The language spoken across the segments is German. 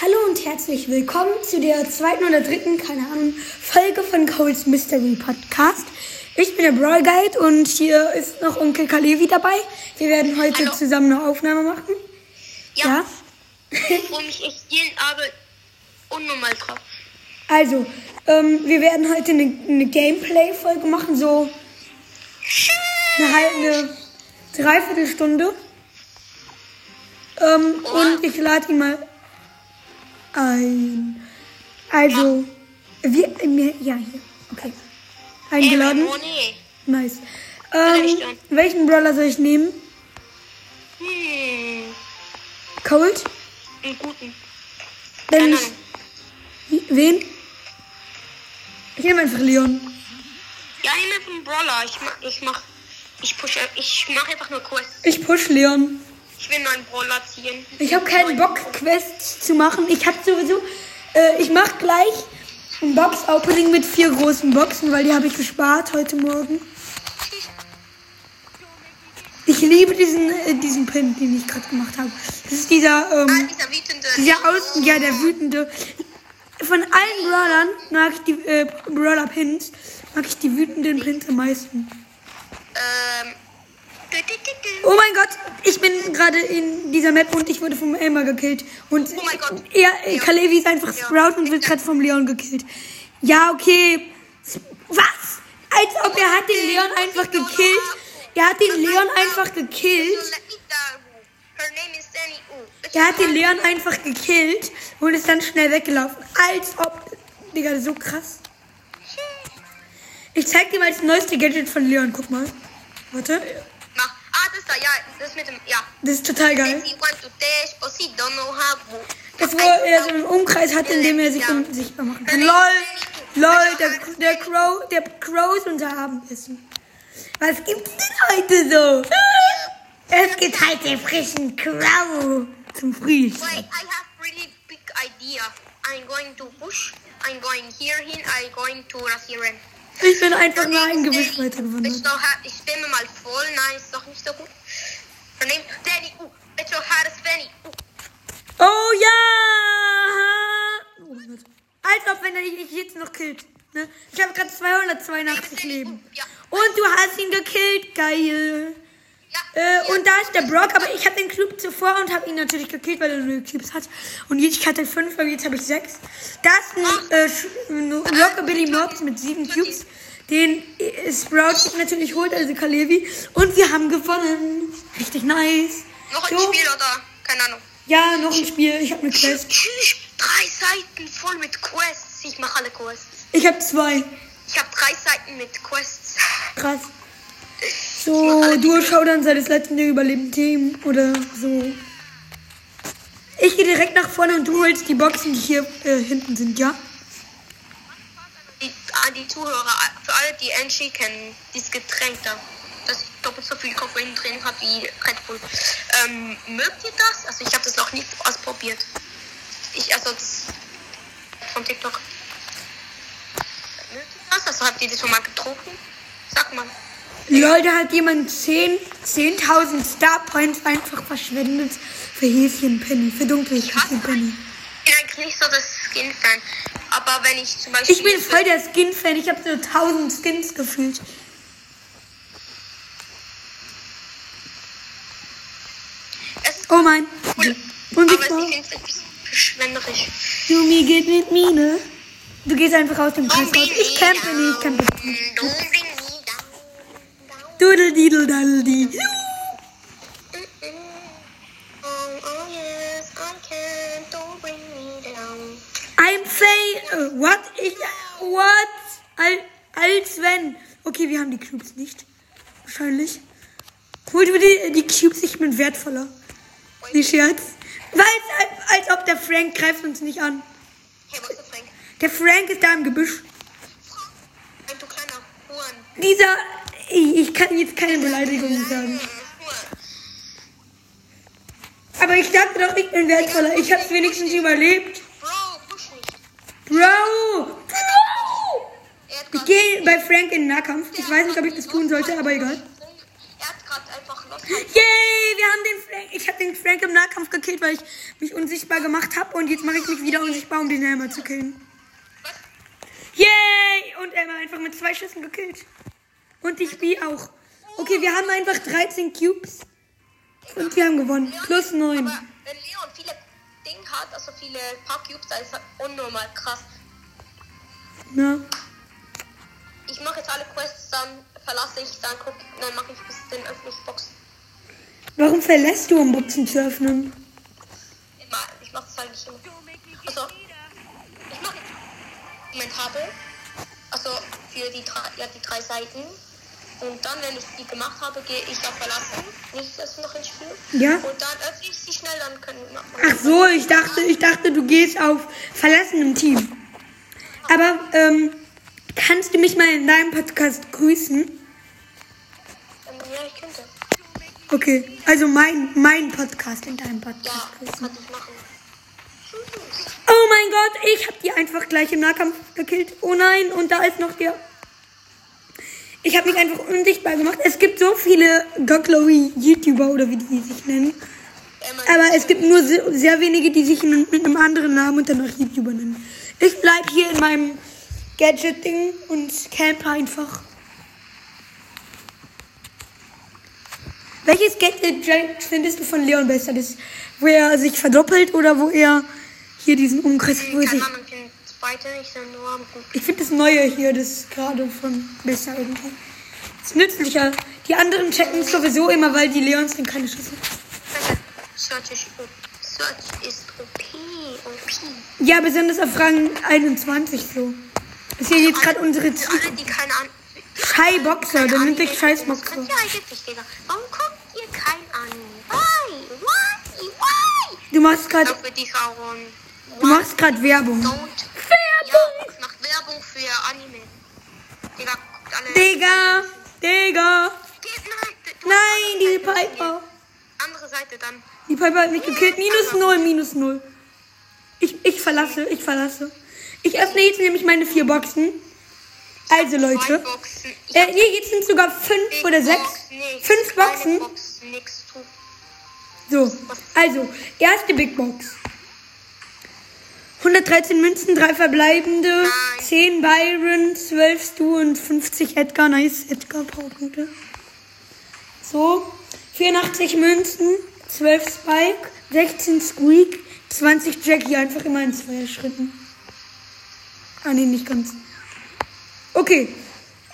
Hallo und herzlich willkommen zu der zweiten oder dritten, keine Ahnung, Folge von Cole's Mystery Podcast. Ich bin der Brawl Guide und hier ist noch Onkel Kalevi dabei. Wir werden heute Hallo. zusammen eine Aufnahme machen. Ja. Ich freue mich echt jeden Abend unnormal drauf. Also, ähm, wir werden heute eine, eine Gameplay-Folge machen, so eine halbe, Dreiviertelstunde. Ähm, und ich lade ihn mal ein. Also, wir, mir, ja, hier, okay. Eingeladen. Nee. Nice. Ähm, dann. welchen Brawler soll ich nehmen? Hm. Cold? Einen guten. Keine ich, Ahnung. wen? Ich nehme einfach Leon. Ja, nimm einfach einen Brawler. Ich mach, ich mach, ich push, ich mach einfach nur Quests. Ich push Leon. Ich will nur einen Brawler ziehen. Ich habe keinen Bock, Quests zu machen. Ich habe sowieso. Äh, ich mache gleich ein Box-Opening mit vier großen Boxen, weil die habe ich gespart heute Morgen. Ich liebe diesen, äh, diesen Pin, den ich gerade gemacht habe. Das ist dieser, Ah, ähm, dieser wütende. dieser Außen, ja, der wütende. Von allen Brawlern mag ich die äh, Brawler-Pins, mag ich die wütenden Pins am meisten. Ähm. Oh mein Gott, ich bin gerade in dieser Map und ich wurde vom Elmer gekillt. Und Oh mein Gott. er, äh, Kalevi ist einfach Ja. Sprout und wird gerade vom Leon gekillt. Ja, okay. Was? Als ob er hat den Leon einfach gekillt. Er hat den Leon einfach gekillt. Er hat den Leon einfach gekillt und ist dann schnell weggelaufen. Als ob. Digga, das ist so krass. Ich zeig dir mal das neueste Gadget von Leon. Guck mal. Warte. Das mit dem, ja. Das ist total geil. Das, wo er so einen Umkreis hat, in dem er sich unsichtbar machen kann. LOL! LOL, der, der Crow, der Crow ist unser Abendessen. Was gibt's denn heute so? Es gibt heute frischen Crow zum Frühstück. Wait, I have really big idea. I'm going to push. I'm going here hin. I'm going to rasieren. Ich bin einfach nur ein Gewicht weitergewandert. Ich, ich stimme mal voll. Nein, ist doch nicht so gut. Name Danny. Uh, it's your hardest Fanny. Uh, Oh ja! Oh. Als ob, wenn er dich jetzt noch killt. Ne? Ich habe gerade 282 Leben. Und du hast ihn gekillt. Geil. ja. Äh, und da ist der Brock, aber ich habe den Cube zuvor und habe ihn natürlich gekillt, weil er nur Cubes hat. Und jetzt, ich hatte fünf, aber jetzt habe ich sechs. Da ist ein, äh, Sch- ein Rockabilly Mobs mit sieben Cubes, den Sprout natürlich holt, also Kalevi. Und wir haben gewonnen. Richtig nice. Noch ein So. Spiel oder? Keine Ahnung. Ja, noch ein Spiel. Ich habe eine Quest. Drei Seiten voll mit Quests. Ich mache alle Quests. Ich habe zwei. Ich habe drei Seiten mit Quests. Krass. So, Duo Showdown sei das letzte überlebende Team oder so. Ich gehe direkt nach vorne und du holst die Boxen, die hier äh, hinten sind, ja? Die, an die Zuhörer, für alle, die Angie kennen, dieses Getränk da, das doppelt so viel Koffein drin hat wie Red Bull. Ähm, mögt ihr das? Also ich habe das noch nicht ausprobiert. Ich, also das von TikTok. Mögt ihr das? Also habt ihr das schon mal getrunken? Sag mal. Da hat jemand 10 10.000 Star Points einfach verschwendet für Häschenpenny, für dunkle Häschenpenny. Ich bin eigentlich nicht so der Skin-Fan. Aber wenn ich zum Beispiel... Ich bin voll der Skin-Fan, ich habe so 1000 Skins gefühlt. Oh mein. cool. Und aber ich finde es bisschen verschwenderisch. Yumi geht mit mir, ne? Du gehst einfach aus dem Kreis raus. Ich campe nicht, ich campe nicht. Don't What? Ich. What? Al, als wenn. Okay, wir haben die Cubes nicht. Wahrscheinlich. Holt mir die, die Cubes, ich bin wertvoller. Die Scherz. Weil es, als ob der Frank greift uns nicht an. Hey, ist Frank? Der Frank ist da im Gebüsch. Ein du kleiner Huren. Dieser. Ich ich kann jetzt keine Beleidigung sagen. Aber ich dachte doch, ich bin wertvoller. Ich hab's wenigstens überlebt. Bro! Er Ich gehe bei Frank in den Nahkampf. Ich weiß nicht, ob ich das tun sollte, aber egal. er hat gerade einfach Lost Yay, wir haben den Frank. Ich habe den Frank im Nahkampf gekillt, weil ich mich unsichtbar gemacht habe. Und jetzt mache ich mich wieder unsichtbar, um den Elmer zu killen. Was? Yay! Und Elmer einfach mit zwei Schüssen gekillt. Und ich B auch. Okay, wir haben einfach 13 Cubes. Und wir haben gewonnen. Plus 9. Aber wenn Leon viele Dinge hat, also viele paar Cubes, dann ist das unnormal krass. Ja. Ich mache jetzt alle Quests, dann verlasse ich, dann guck, dann mache ich bis den öffentlichen Box. Warum verlässt du, um Boxen zu öffnen? Immer, ich mache das eigentlich immer. Also, ich mache jetzt Kommentare, also für die drei, ja, die drei Seiten. Und dann, wenn ich die gemacht habe, gehe ich auf Verlassen, nicht erst noch ins Spiel. Ja. Und dann öffne ich sie schnell, dann können wir machen. Ach so, ich dachte, ich dachte, du gehst auf verlassenem Team. Aber ähm, kannst du mich mal in deinem Podcast grüßen? Ähm, ja, ich könnte. Okay, also mein mein Podcast in deinem Ja, Podcast grüßen. kann ich machen. Oh mein Gott, ich habe die einfach gleich im Nahkampf gekillt. Oh nein, und da ist noch der. Ich habe mich einfach unsichtbar gemacht. Es gibt so viele Goglowy YouTuber oder wie die sich nennen. Aber es gibt nur se- sehr wenige, die sich mit einem anderen Namen und dann noch YouTuber nennen. Ich bleib hier in meinem Gadget-Ding und campe einfach. Welches Gadget findest du von Leon besser? Das, wo er sich verdoppelt oder wo er hier diesen Umkreis, wo er sich... Ahnung, ich so nur am gut. Ich finde das Neue hier, das gerade von besser irgendwie. Das ist nützlicher. Die anderen checken es sowieso immer, weil die Leons sind keine Schüsse. Search ist, O- Search ist OP, OP. Ja, besonders auf Rang 21 so. Ist hier jetzt gerade unsere Für alle, die keine Ahnung. Schei Boxer, der nimmt dich Scheiß Boxer. ihr eigentlich, Digga. Warum guckt ihr kein an? Why? Why? Why? Du machst gerade Du machst gerade Werbung. Don't. Ja, ich mach Werbung für Anime. Digga, guckt alle. Digga, Digga. Geht, nein, Nein, die Piper. Andere Seite dann. Die Piper hat mich gekillt. Minus null, minus null. Ich, ich verlasse, ich verlasse. Ich öffne jetzt nämlich meine vier Boxen. Also Leute. Boxen. Äh, nee, jetzt sind sogar fünf Big oder sechs. Box, nix. Fünf Boxen. Box, nix. So, also, erste Big Box. 113 Münzen, 3 verbleibende, Nein. 10 Byron, 12 Stu und 50 Edgar. Nice, Edgar, Powerpunkte. So, 84 Münzen, 12 Spike, 16 Squeak, 20 Jackie. Einfach immer in zwei Schritten. Ah, nee, nicht ganz. Okay,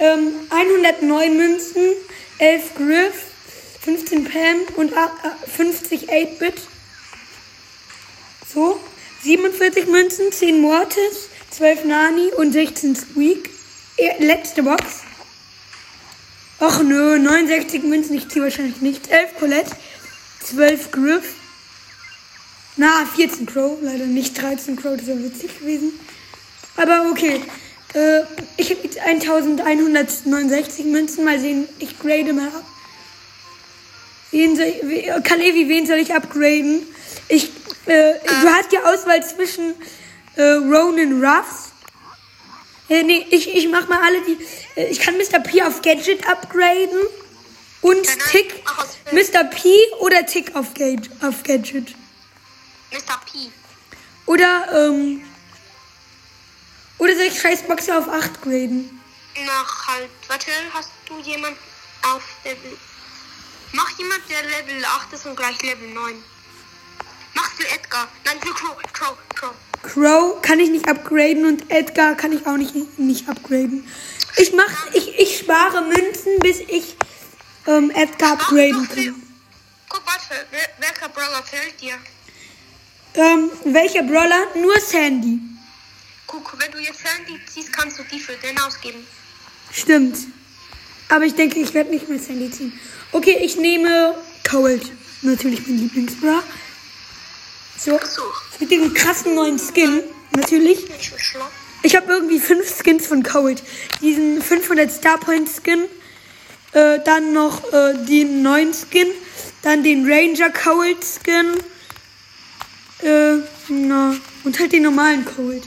ähm, 109 Münzen, 11 Griff, 15 Pam und a- a- 50 8-Bit. So, 47 Münzen, 10 Mortis, 12 Nani und 16 Squeak. Letzte Box. Och nö, 69 Münzen, ich ziehe wahrscheinlich nicht. 11 Colette, 12 Griff. Na, 14 Crow, leider nicht 13 Crow, das wäre witzig gewesen. Aber okay. Äh, ich habe jetzt 1169 Münzen. Mal sehen, ich grade mal ab. Wen soll, we- Kalevi, wen soll ich upgraden? Ich, äh, du hast ja Auswahl zwischen äh, Ronin Ruffs. Äh, nee, ich, ich mach mal alle die. Äh, ich kann Mr. P auf Gadget upgraden. Und nein, Tick. mach aus- Mr. P oder Tick auf, Gad auf Gadget. Mr. P. Oder, ähm. Oder soll ich Scheißboxer auf 8 graden? Nach halt, warte, hast du jemand auf Level. Mach jemand, der Level 8 ist und gleich Level 9. Mach für Edgar. Nein, für Crow, Crow, Crow. Crow kann ich nicht upgraden und Edgar kann ich auch nicht, nicht upgraden. Ich mach, ich, ich spare Münzen, bis ich ähm, Edgar upgraden kann. Guck, warte, welcher Brawler fällt dir? Ähm, welcher Brawler? Nur Sandy. Guck, wenn du jetzt Sandy ziehst, kannst du die für den ausgeben. Stimmt. Aber ich denke, ich werde nicht mehr Sandy ziehen. Okay, ich nehme Cold. Natürlich mein Lieblingsbra. So, mit dem krassen neuen Skin. Natürlich. ich habe irgendwie fünf Skins von Cold. Diesen 500 Starpoint Skin. Äh, dann noch äh, den neuen Skin. Dann den Ranger Cold Skin. Äh, na. Und halt den normalen Cold.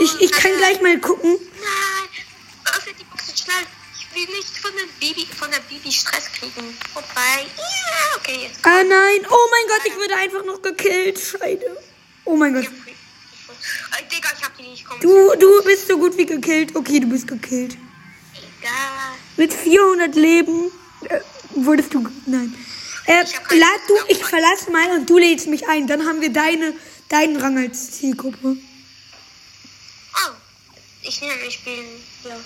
Ich, ich kann gleich mal gucken. Nein, öffne die Box schnell. Will nicht von der Bibi, von der Bibi Stress kriegen. Vorbei. Ja, okay, jetzt Ah nein, oh mein Gott, ich würde einfach noch gekillt. Scheide. Oh mein Gott. Äh, Digga, ich hab die nicht kommen. Du, du bist so gut wie gekillt. Okay, du bist gekillt. Egal. Mit 400 Leben äh, wurdest du. Nein. Äh, lad du, ich verlasse mal und du lädst mich ein. Dann haben wir deine, deinen Rang als Zielgruppe. Oh, ich nehme, ich bin. Ja.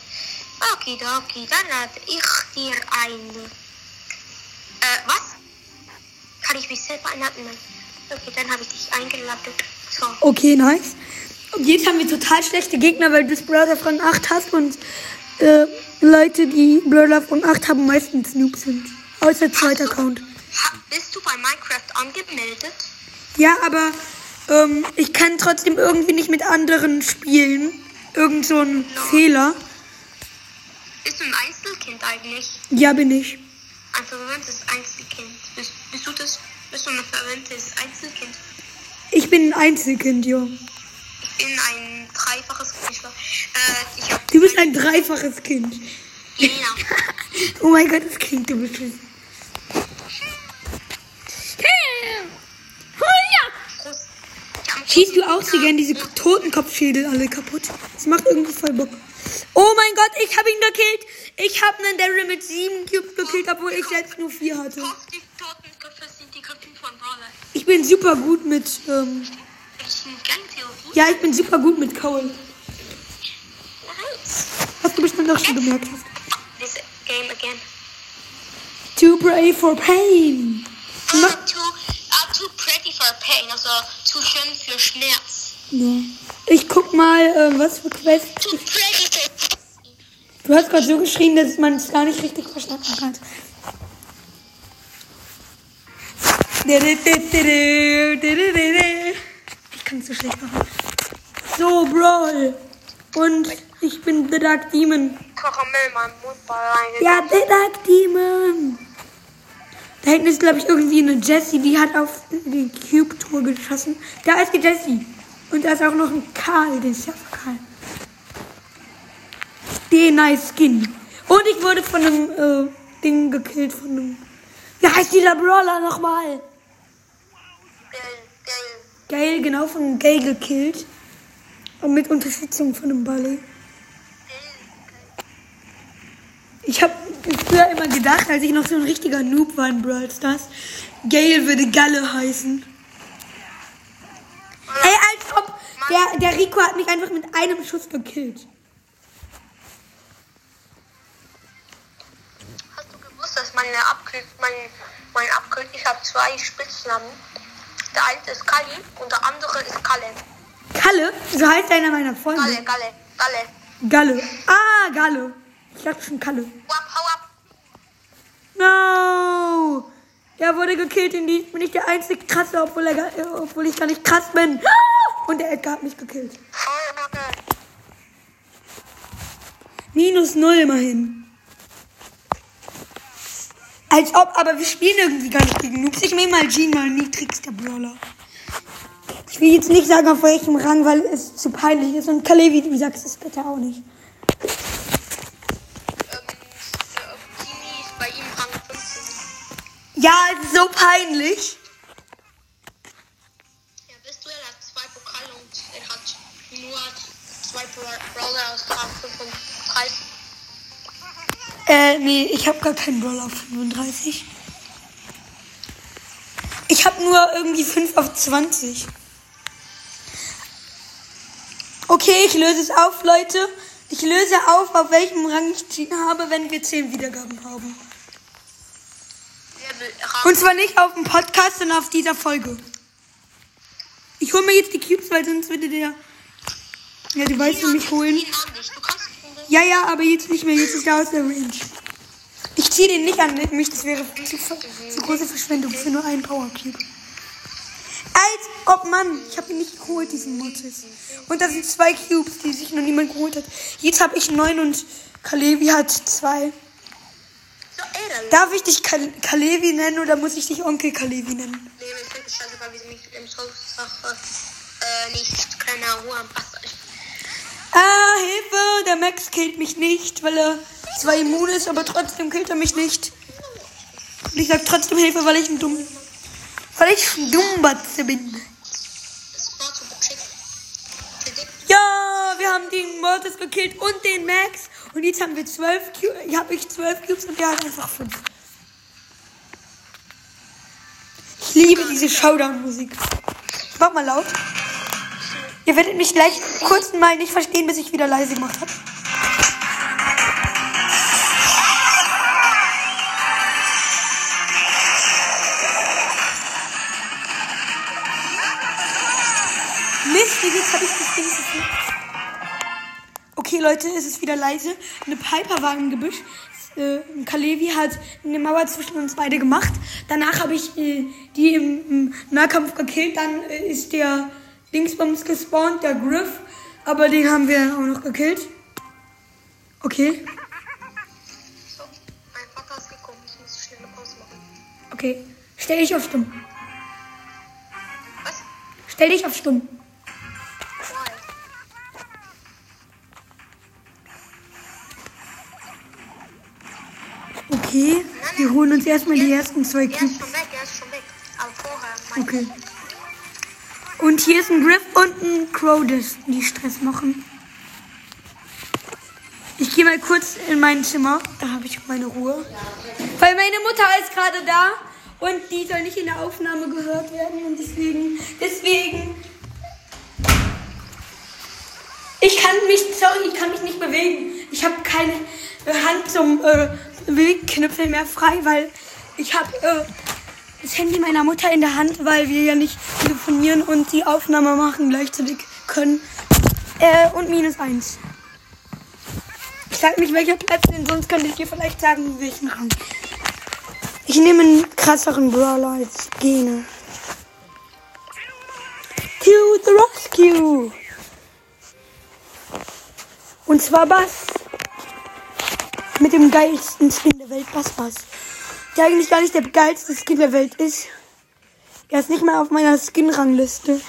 Okay, okay, dann lade ich dir ein. Äh, was? Kann ich mich selber einladen? Nein. Okay, dann habe ich dich eingeladen. So. Okay, nice. Und jetzt haben wir total schlechte Gegner, weil du das Brawler von 8 hast und äh, Leute, die Brawler von 8 haben, meistens Noobs sind. Außer zweiter Account. Ha, bist du bei Minecraft angemeldet? Ja, aber ähm, ich kann trotzdem irgendwie nicht mit anderen spielen. Irgend so ein Fehler. Bist du ein Einzelkind eigentlich? Ja, bin ich. Ein verwöhntes Einzelkind. Bist, bist du das? Bist du ein verwöhntes Einzelkind? Ich bin ein Einzelkind, jo. Ich bin ein dreifaches Kind. Äh, ich hab. Du bist ein dreifaches Kind. Genau. Oh mein Gott, das klingt. Ich hab- Schießt du auch so gern diese Totenkopfschädel alle kaputt? Das macht irgendwie voll Bock. Oh mein Gott, ich habe ihn gekillt. Ich habe einen Daryl mit sieben Cubes gekillt, obwohl ich selbst nur vier hatte. Ich bin super gut mit, ähm, ja, ich bin super gut mit Cole. Was du bestimmt auch schon gemerkt hast. This game again. Too brave for pain. Uh, too, uh, too pretty for pain, also zu schön für Schmerz. Ja. Ich guck mal, äh, was für Quests. Too pretty Du hast gerade so geschrien, dass man es gar nicht richtig verstanden hat. Ich kann es so schlecht machen. So, Brawl. Und ich bin The Dark Demon. Karamell, mein Mundball rein. Ja, The Dark Demon. Da hinten ist, glaube ich, irgendwie eine Jessie, die hat auf die Cube-Tour geschossen. Da ist die Jessie. Und da ist auch noch ein Karl, den ist ja Karl. Den nice Skin. Und ich wurde von einem äh, Ding gekillt, von einem. Wie heißt dieser Brawler nochmal? Geil. Gail, genau, von Gay gekillt. Und mit Unterstützung von einem Ballet. Ich habe früher immer gedacht, als ich noch so ein richtiger Noob war in Brawl Stars, Gale würde Galle heißen. Ey, als ob der, der Rico hat mich einfach mit einem Schuss gekillt. Hast du gewusst, dass meine Abkür mein, mein Abkür ich habe zwei Spitznamen. Der eine ist Kali und der andere ist Kalle. Kalle? So heißt einer meiner Freunde. Galle, Galle, Galle. Galle. Ah, Galle. Ich dachte schon Kalle. Hau ab, hau ab. No! Er wurde gekillt in die. Ich bin nicht der einzige krasse, obwohl, er, obwohl ich gar nicht krass bin. Und der Edgar hat mich gekillt. Minus null immerhin. Als ob, aber wir spielen irgendwie gar nicht gegen Noobs. Ich nehme mal Jean, mal niedrigster Brawler. Ich will jetzt nicht sagen, auf welchem Rang, weil es zu peinlich ist. Und Kalevi, du sagst es bitte auch nicht. Ähm, äh, bei ihm Rang 15. Ja, so peinlich. Ja, bist du, er hat zwei Pokale und er hat nur zwei Bra- Brawler aus Rang 35. Äh, nee, ich habe gar keinen Brawler auf 35. Ich habe nur irgendwie 5 auf 20. Okay, ich löse es auf, Leute. Ich löse auf, auf welchem Rang ich Jean habe, wenn wir 10 Wiedergaben haben. Und zwar nicht auf dem Podcast, sondern auf dieser Folge. Ich hole mir jetzt die Cubes, weil sonst würde der. Ja, die weißt du mich holen. Du kannst Ja, ja, aber jetzt nicht mehr. Jetzt ist er aus der Range. Ich ziehe den nicht an mich. Das wäre zu, zu große Verschwendung für nur einen Power Cube. Als ob, Mann, ich habe ihn nicht geholt, diesen Mortis. Und da sind zwei Cubes, die sich noch niemand geholt hat. Jetzt habe ich neun und Kalevi hat zwei. Darf ich dich Kal Kalevi nennen oder muss ich dich Onkel Kalevi nennen? Nee, mir fällt es scheiße, weil wir mich im Sache äh, nicht keine Ruhe anpassen. Ah, Hilfe! Der Max killt mich nicht, weil er zwar immun ist, aber trotzdem killt er mich nicht. Und ich sag trotzdem Hilfe, weil ich ein dumm, weil ich ein Dummbatze bin. Ja, wir haben den Mortis gekillt und den Max. Und jetzt haben wir zwölf Cubes. Ich habe ich zwölf Cubes und der hat einfach fünf. Ich liebe diese Showdown-Musik. Mach mal laut. Ihr werdet mich gleich kurz mal nicht verstehen, bis ich wieder leise gemacht habe. Mist, jetzt habe ich das Ding verfehlt. Okay, Leute, es ist wieder leise. Eine Piper war im Gebüsch. Äh, Kalevi hat eine Mauer zwischen uns beide gemacht. Danach habe ich äh, die im, im Nahkampf gekillt. Dann äh, ist der Dingsbums gespawnt, der Griff. Aber den haben wir auch noch gekillt. Okay, So, mein Vater ist gekommen. Ich muss schnell eine Pause machen. okay. Stell dich auf stumm. Was? Stell dich auf stumm. Okay, wir holen uns erstmal die ersten zwei Er ist schon weg, er ist schon weg. Aber vorher, mein Okay. Und hier ist ein Griff und ein Crowdis, die Stress machen. Ich gehe mal kurz in mein Zimmer. Da habe ich meine Ruhe. Weil meine Mutter ist gerade da und die soll nicht in der Aufnahme gehört werden. Und deswegen, deswegen. Ich kann mich, sorry, ich kann mich nicht bewegen. Ich habe keine Hand zum äh, Bewegknüppel mehr frei, weil ich habe äh, das Handy meiner Mutter in der Hand, weil wir ja nicht telefonieren und die Aufnahme machen gleichzeitig können. Äh, und minus eins. Ich sag nicht, welcher Platz, denn sonst könnte ich dir vielleicht sagen, welchen Rang. Ich nehme einen krasseren Brawler als Gene. To the rescue! Und zwar Bass. Mit dem geilsten Skin der Welt, Bass Bass. Der eigentlich gar nicht der geilste Skin der Welt ist. Er ist nicht mal auf meiner Skin-Rangliste.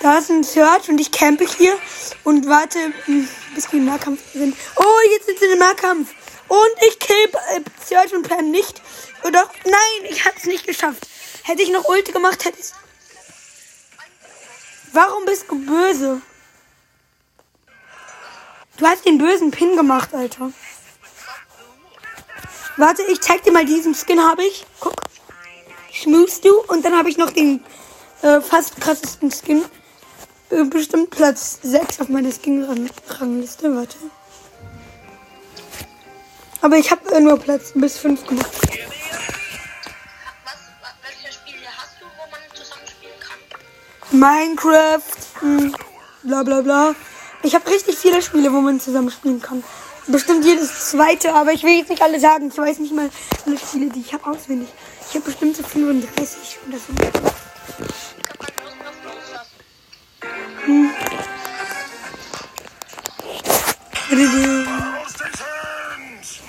Da ist ein Search und ich campe hier und warte, hm, bis wir im Nahkampf sind. Oh, jetzt sind sie im Nahkampf. Und ich kill äh, Search und Pam nicht. Oder nein, ich hab's nicht geschafft. Hätte ich noch Ulti gemacht, hätte ich. Warum bist du böse? Du hast den bösen Pin gemacht, Alter. Warte, ich zeig dir mal diesen Skin habe ich. Guck. Schmust du und dann habe ich noch den äh, fast krassesten Skin. Äh, bestimmt Platz 6 auf meiner Skin-Rangliste. Warte. Aber ich habe äh, nur Platz bis 5 gemacht. Was, wa- welche Spiele hast du, wo man zusammenspielen kann? Minecraft, hm, bla bla bla. Ich habe richtig viele Spiele, wo man zusammen spielen kann. Bestimmt jedes zweite, aber ich will jetzt nicht alle sagen. Ich weiß nicht mal alle Spiele, die ich habe auswendig. Ich habe bestimmt so 35 oder so. Loslassen.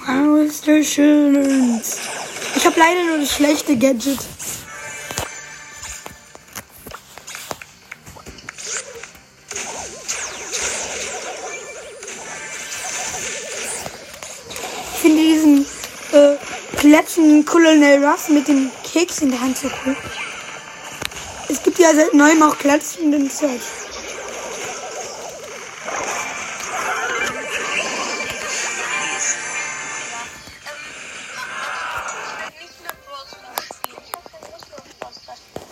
Wow, ist das schön. Ich habe leider nur das schlechte Gadget. Ruff mit dem Keks in der Hand so cool. Es gibt ja seit neuem auch Plätzchen in Search. Spielen.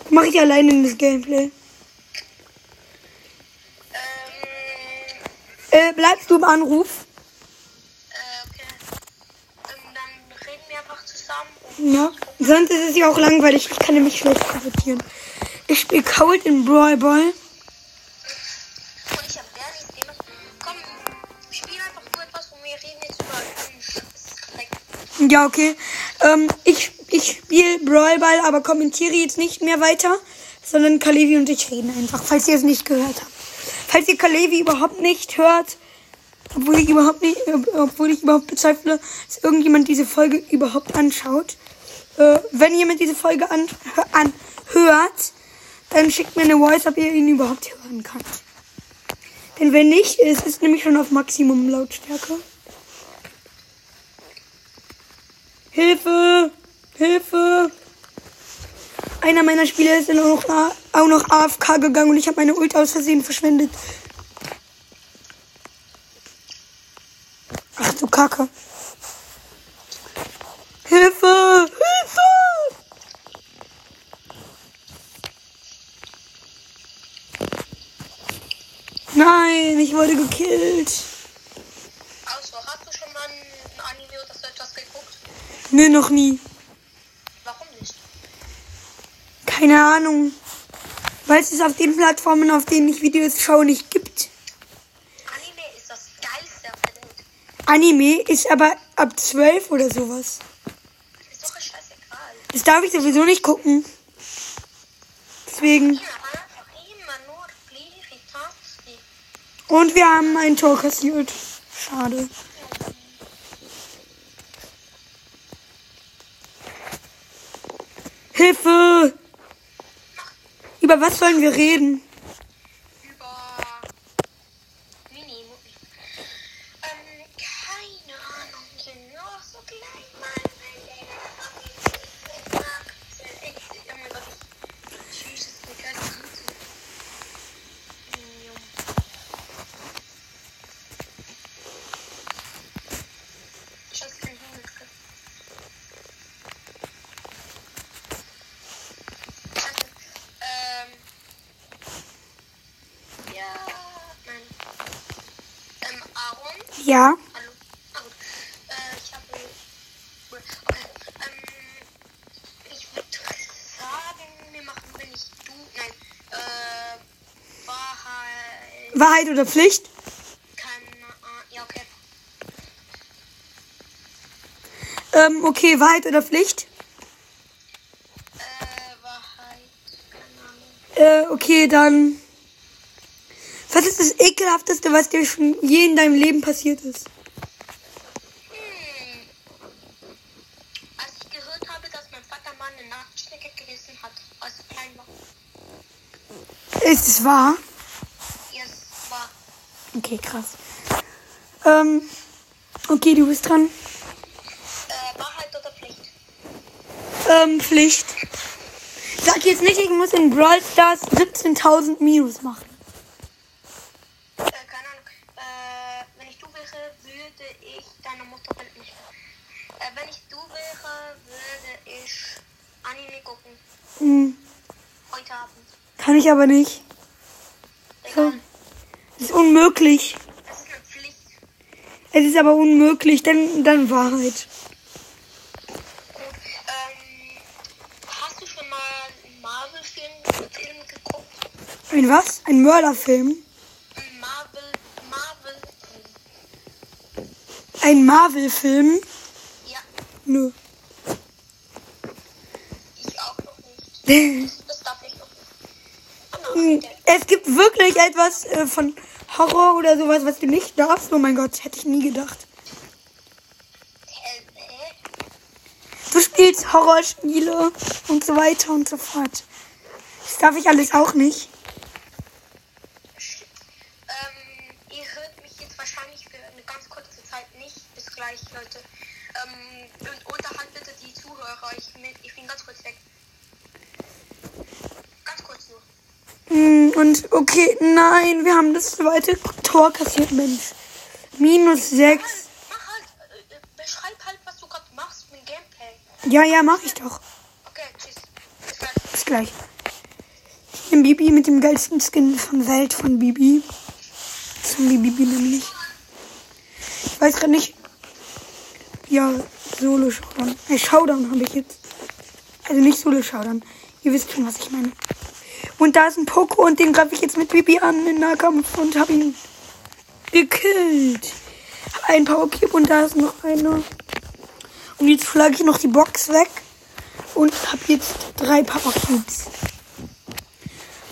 Ich. Mache alleine in das Gameplay. Äh, bleibst du im Anruf? äh, okay. Ähm, dann reden wir einfach zusammen und Ja. Sonst ist es ja auch langweilig. Ich kann nämlich schlecht konvertieren. Ich spiele Cold in Brawl Ball. Und ich habe. Komm, spiel einfach nur etwas und wir reden jetzt über einen. Ja, okay. Ähm, ich ich spiele Brawl Ball, aber kommentiere jetzt nicht mehr weiter, sondern Kalevi und ich reden einfach, falls ihr es nicht gehört habt. Falls ihr Kalevi überhaupt nicht hört, obwohl ich überhaupt nicht, obwohl ich überhaupt bezweifle, dass irgendjemand diese Folge überhaupt anschaut. Äh, wenn jemand diese Folge an, anhört, dann schickt mir eine Voice, ob ihr ihn überhaupt hören könnt. Denn wenn nicht, ist es nämlich schon auf Maximum Lautstärke. Hilfe! Hilfe! Einer meiner Spieler ist dann auch noch, auch noch AFK gegangen und ich habe meine Ult aus Versehen verschwendet. Ach du Kacke. Hilfe! Hilfe! Nein, ich wurde gekillt. Also, hast du schon mal ein Anime oder so etwas geguckt? Nee, noch nie. Warum nicht? Keine Ahnung. Weil es es auf den Plattformen, auf denen ich Videos schaue, nicht gibt. Anime ist das geilste auf der Welt. Anime ist aber ab 12 oder sowas. Das darf ich sowieso nicht gucken. Deswegen. Tasten. Und wir haben ein Tor kassiert. Schade. Hilfe! Über was sollen wir reden? Ja. Ich habe. Ich würde sagen, wir machen, wenn ich du. Nein. Wahrheit. Wahrheit oder Pflicht? Keine Ahnung. Ja, okay. Ähm, okay, Wahrheit oder Pflicht? Äh, Wahrheit. Keine Ahnung. Äh, okay, dann. Ist das ekelhafteste, was dir schon je in deinem Leben passiert ist? Hm. Als ich gehört habe, dass mein Vater mal eine Nachtschnecke gegessen hat, als klein war. Ist es wahr? Ja, es war. Okay, krass. Ähm, okay, du bist dran. Äh, Wahrheit oder Pflicht? Ähm, Pflicht. Sag jetzt nicht, ich muss in Brawl Stars 17.000 Minus machen. Äh, keine Ahnung. Äh, wenn ich du wäre, würde ich deine Mutter bald nicht. Äh, wenn ich du wäre, würde ich Anime gucken. Hm, Heute Abend. kann ich aber nicht. Egal. Das ist unmöglich. Das ist eine Pflicht. Es ist aber unmöglich, denn dann Wahrheit. Gut. Ähm, hast du schon mal einen Marvel-Film Film geguckt? Ein was? Ein Mörderfilm? Ein Marvel, Marvel-Film. Ein Marvel-Film? Ja, Nö. ich auch noch nicht. Das darf ich noch nicht. Oh Hm, nein, Es gibt wirklich etwas äh, von Horror oder sowas, was du nicht darfst. Oh mein Gott, hätte ich nie gedacht. Du spielst Horrorspiele und so weiter und so fort. Das darf ich alles auch nicht. Shit. Ähm, ihr hört mich jetzt wahrscheinlich für eine ganz kurze Zeit nicht. Bis gleich, Leute. Ähm, und unterhalb bitte die Zuhörer. Ich, bin- ich bin ganz kurz weg. Ganz kurz nur. Hm, Und okay, nein, wir haben das zweite Tor kassiert, Mensch. Minus sechs. Halt, mach halt, äh, beschreib halt, was du gerade machst mit Gameplay. Ja, ja, mach ich doch. Okay, tschüss. Bis gleich. Bis gleich. Ich bin Bibi mit dem geilsten Skin von Welt von Bibi. Zum Bibi nämlich. Ich weiß gerade nicht. Ja, Solo Showdown. Äh, Showdown habe ich jetzt. Also nicht Solo Showdown. Ihr wisst schon, was ich meine. Und da ist ein Poco und den greife ich jetzt mit Bibi an in Nahkampf und habe ihn gekillt. Einen Power Cube und da ist noch einer. Und jetzt schlage ich noch die Box weg und habe jetzt drei Power Cubes.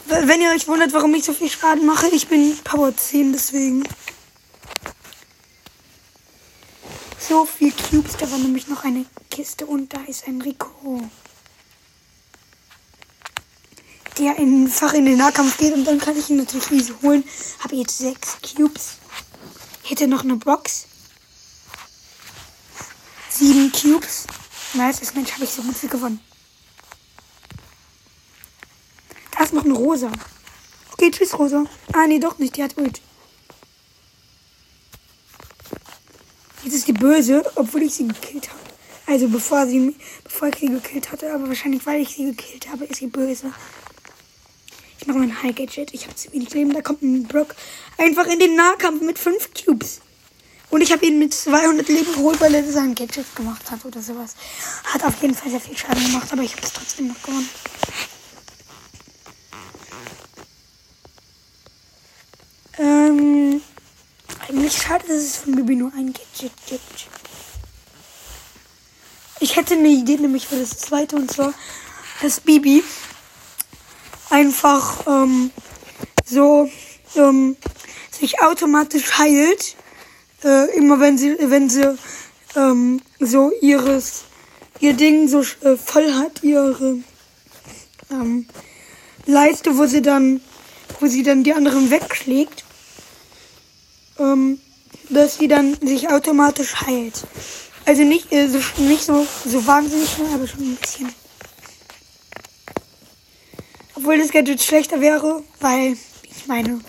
Wenn ihr euch wundert, warum ich so viel Schaden mache, ich bin Power 10, deswegen. So viel Cubes, da war nämlich noch eine Kiste und da ist ein Rico. Der einfach in den Nahkampf geht und dann kann ich ihn natürlich easy holen. Habe jetzt sechs Cubes. Hätte noch eine Box. Sieben Cubes. Nice, das Mensch habe ich so gut wie gewonnen. Da ist noch eine Rosa. Okay, tschüss, Rosa. Ah, nee, doch nicht. Die hat Ult. Jetzt ist die böse, obwohl ich sie gekillt habe. Also bevor sie bevor ich sie gekillt hatte, aber wahrscheinlich weil ich sie gekillt habe, ist sie böse. Ich mache mein High Gadget. Ich habe zu wenig Leben. Da kommt ein Brock einfach in den Nahkampf mit 5 Cubes. Und ich habe ihn mit 200 Leben geholt, weil er sein Gadget gemacht hat oder sowas. Hat auf jeden Fall sehr viel Schaden gemacht, aber ich habe es trotzdem noch gewonnen. Ähm, eigentlich schade, dass es von Bibi nur ein Gadget gibt. Ich hätte eine Idee nämlich für das zweite und zwar, dass Bibi einfach ähm, so ähm, sich automatisch heilt, äh, immer wenn sie wenn sie ähm, so ihres ihr Ding so äh, voll hat, ihre ähm, Leiste, wo sie dann wo sie dann die anderen wegschlägt ähm, dass sie dann sich automatisch heilt. Also nicht, äh, so, nicht so, so wahnsinnig schnell, aber schon ein bisschen. Obwohl das Gadget schlechter wäre, weil, ich meine,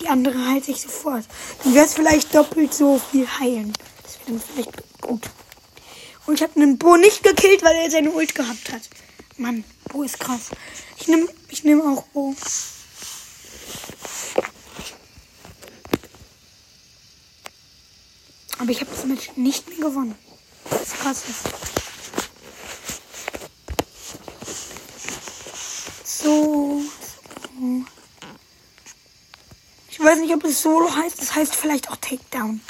die andere heilt sich sofort. Dann wäre es vielleicht doppelt so viel heilen. Das wäre dann vielleicht gut. Und ich habe einen Bo nicht gekillt, weil er seine Ult gehabt hat. Mann, Bo ist krass. Ich nehme ich nehm auch Bo. Aber ich habe das Match nicht mehr gewonnen. Das krass ist. So, so. Ich weiß nicht, ob es Solo heißt. Das heißt vielleicht auch Takedown.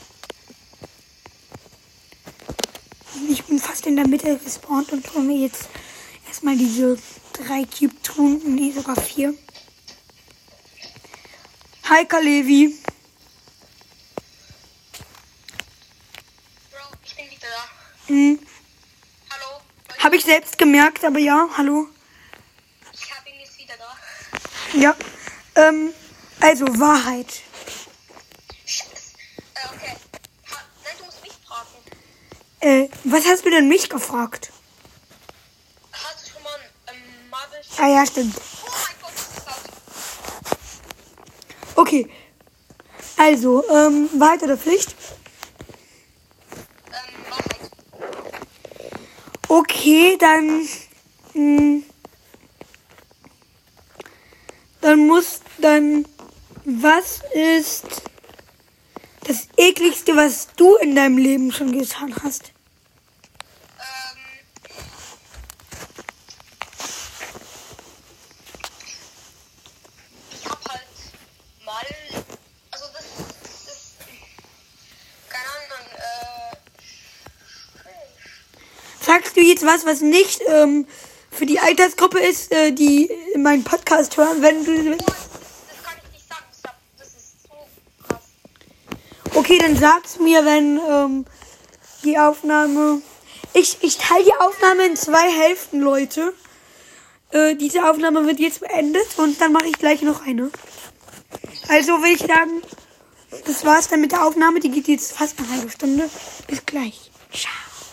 Ich bin fast in der Mitte gespawnt und hole mir jetzt erstmal diese drei Cube-Truhen. Nee, sogar vier. Hi, Kalevi. Mhm. Hallo? Habe ich selbst gemerkt, aber ja, hallo. Ich habe ihn jetzt wieder da. Ja. Ähm, also Wahrheit. Scheiße. Äh, okay. Ha, nein, du musst mich fragen. Äh, was hast du denn mich gefragt? Hast du schon mal ähm, Marvel... Ah ja, stimmt. Oh mein Gott, das. Okay. Also, ähm, Wahrheit oder Pflicht? Ähm, Wahrheit. Okay, dann. Mh, dann muss dann. Was ist das ekligste, was du in deinem Leben schon getan hast? Ähm... Ich hab halt mal... Also das... das keine Ahnung, äh... Sagst du jetzt was, was nicht ähm, für die Altersgruppe ist, äh, die meinen Podcast hören, wenn du. Das, das kann ich nicht sagen. Das, das ist so krass. Okay, dann sag's mir, wenn ähm, die Aufnahme. Ich, ich teile die Aufnahme in zwei Hälften, Leute. Äh, diese Aufnahme wird jetzt beendet und dann mache ich gleich noch eine. Also will ich sagen, das war's dann mit der Aufnahme. Die geht jetzt fast eine halbe Stunde. Bis gleich. Ciao.